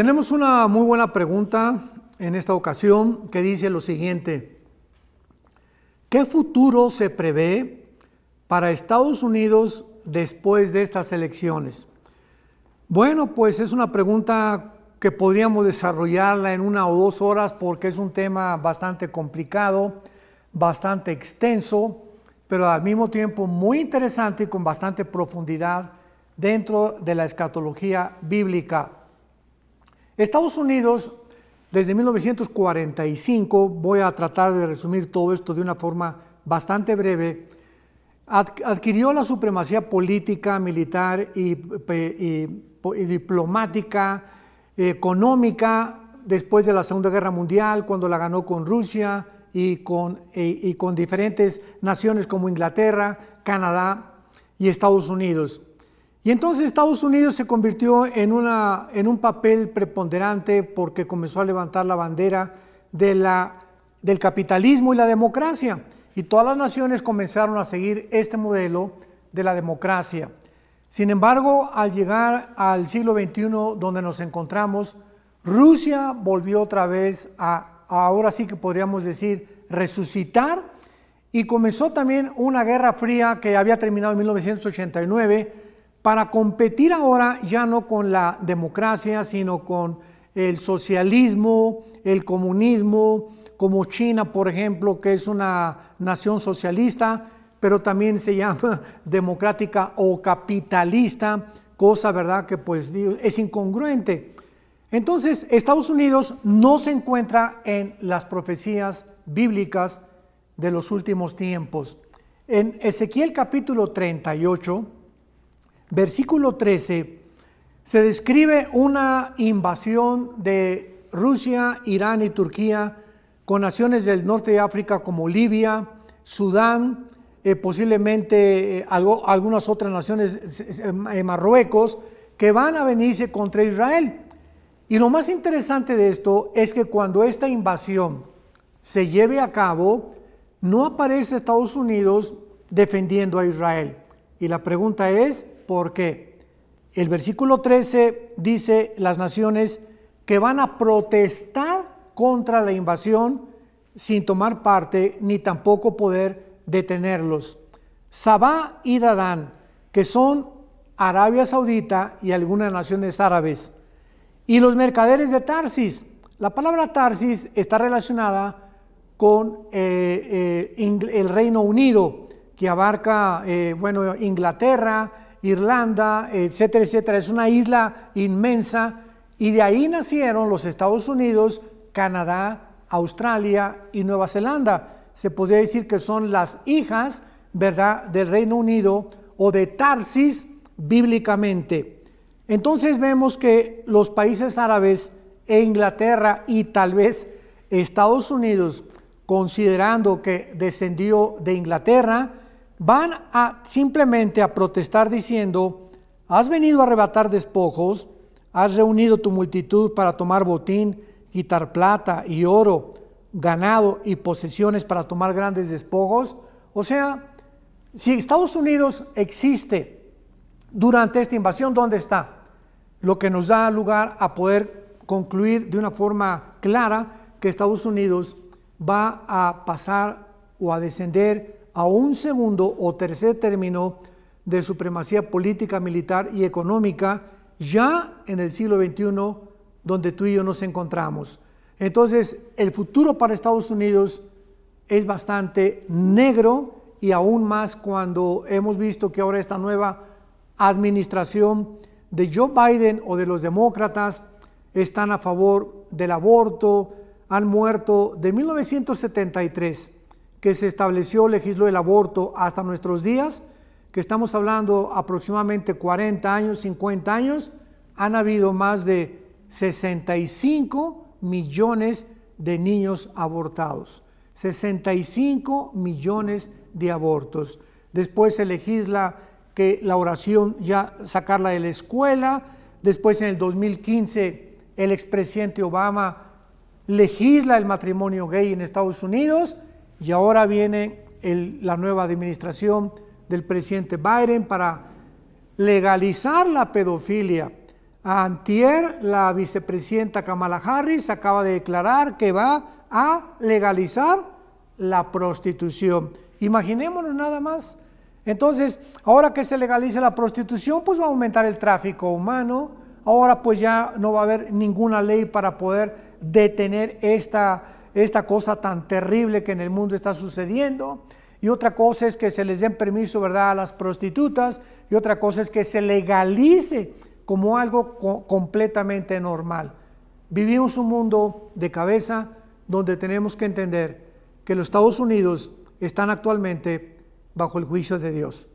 Tenemos una muy buena pregunta en esta ocasión que dice lo siguiente. ¿Qué futuro se prevé para Estados Unidos después de estas elecciones? Bueno, pues es una pregunta que podríamos desarrollarla en una o dos horas porque es un tema bastante complicado, bastante extenso, pero al mismo tiempo muy interesante y con bastante profundidad dentro de la escatología bíblica. Estados Unidos, desde 1945, voy a tratar de resumir todo esto de una forma bastante breve, adquirió la supremacía política, militar y, diplomática, económica después de la Segunda Guerra Mundial, cuando la ganó con Rusia y con, y con diferentes naciones como Inglaterra, Canadá y Estados Unidos. Y entonces Estados Unidos se convirtió en, una, en un papel preponderante porque comenzó a levantar la bandera de la, del capitalismo y la democracia. Y todas las naciones comenzaron a seguir este modelo de la democracia. Sin embargo, al llegar al siglo XXI, donde nos encontramos, Rusia volvió otra vez a, ahora sí que podríamos decir, resucitar y comenzó también una guerra fría que había terminado en 1989 para competir ahora ya no con la democracia, sino con el socialismo, el comunismo, como China, por ejemplo, que es una nación socialista, pero también se llama democrática o capitalista, cosa, ¿verdad?, que pues es incongruente. Entonces, Estados Unidos no se encuentra en las profecías bíblicas de los últimos tiempos. En Ezequiel capítulo 38, versículo 13, se describe una invasión de Rusia, Irán y Turquía con naciones del norte de África como Libia, Sudán, eh, posiblemente eh, algunas otras naciones, eh, Marruecos, que van a venirse contra Israel. Y lo más interesante de esto es que cuando esta invasión se lleve a cabo, no aparece Estados Unidos defendiendo a Israel. Y la pregunta es, ¿por qué? El versículo 13 dice las naciones que van a protestar contra la invasión sin tomar parte ni tampoco poder detenerlos. Sabá y Dadán, que son Arabia Saudita y algunas naciones árabes. Y los mercaderes de Tarsis. La palabra Tarsis está relacionada con eh, eh, el Reino Unido, que abarca, eh, bueno, Inglaterra, Irlanda, etcétera, etcétera. Es una isla inmensa y de ahí nacieron los Estados Unidos, Canadá, Australia y Nueva Zelanda se podría decir que son las hijas, ¿verdad?, del Reino Unido o de Tarsis bíblicamente. Entonces vemos que los países árabes e Inglaterra y tal vez Estados Unidos, considerando que descendió de Inglaterra, van a simplemente a protestar diciendo, has venido a arrebatar despojos, has reunido tu multitud para tomar botín, quitar plata y oro, ganado y posesiones para tomar grandes despojos. O sea, si Estados Unidos existe durante esta invasión, ¿dónde está? Lo que nos da lugar a poder concluir de una forma clara que Estados Unidos va a pasar o a descender a un segundo o tercer término de supremacía política, militar y económica ya en el siglo XXI donde tú y yo nos encontramos. Entonces, el futuro para Estados Unidos es bastante negro y aún más cuando hemos visto que ahora esta nueva administración de Joe Biden o de los demócratas están a favor del aborto, han muerto de 1973 que se estableció, legisló el aborto hasta nuestros días, que estamos hablando aproximadamente 40 años, 50 años, han habido más de 65 millones de niños abortados, 65 millones de abortos. Después se legisla que la oración ya sacarla de la escuela, después en el 2015 el expresidente Obama legisla el matrimonio gay en Estados Unidos y ahora viene la nueva administración del presidente Biden para legalizar la pedofilia. Antier, la vicepresidenta Kamala Harris acaba de declarar que va a legalizar la prostitución. Imaginémonos nada más. Entonces, ahora que se legalice la prostitución, pues va a aumentar el tráfico humano. Ahora pues ya no va a haber ninguna ley para poder detener esta, esta cosa tan terrible que en el mundo está sucediendo. Y otra cosa es que se les den permiso, ¿verdad?, a las prostitutas. Y otra cosa es que se legalice como algo completamente normal. Vivimos un mundo de cabeza donde tenemos que entender que los Estados Unidos están actualmente bajo el juicio de Dios.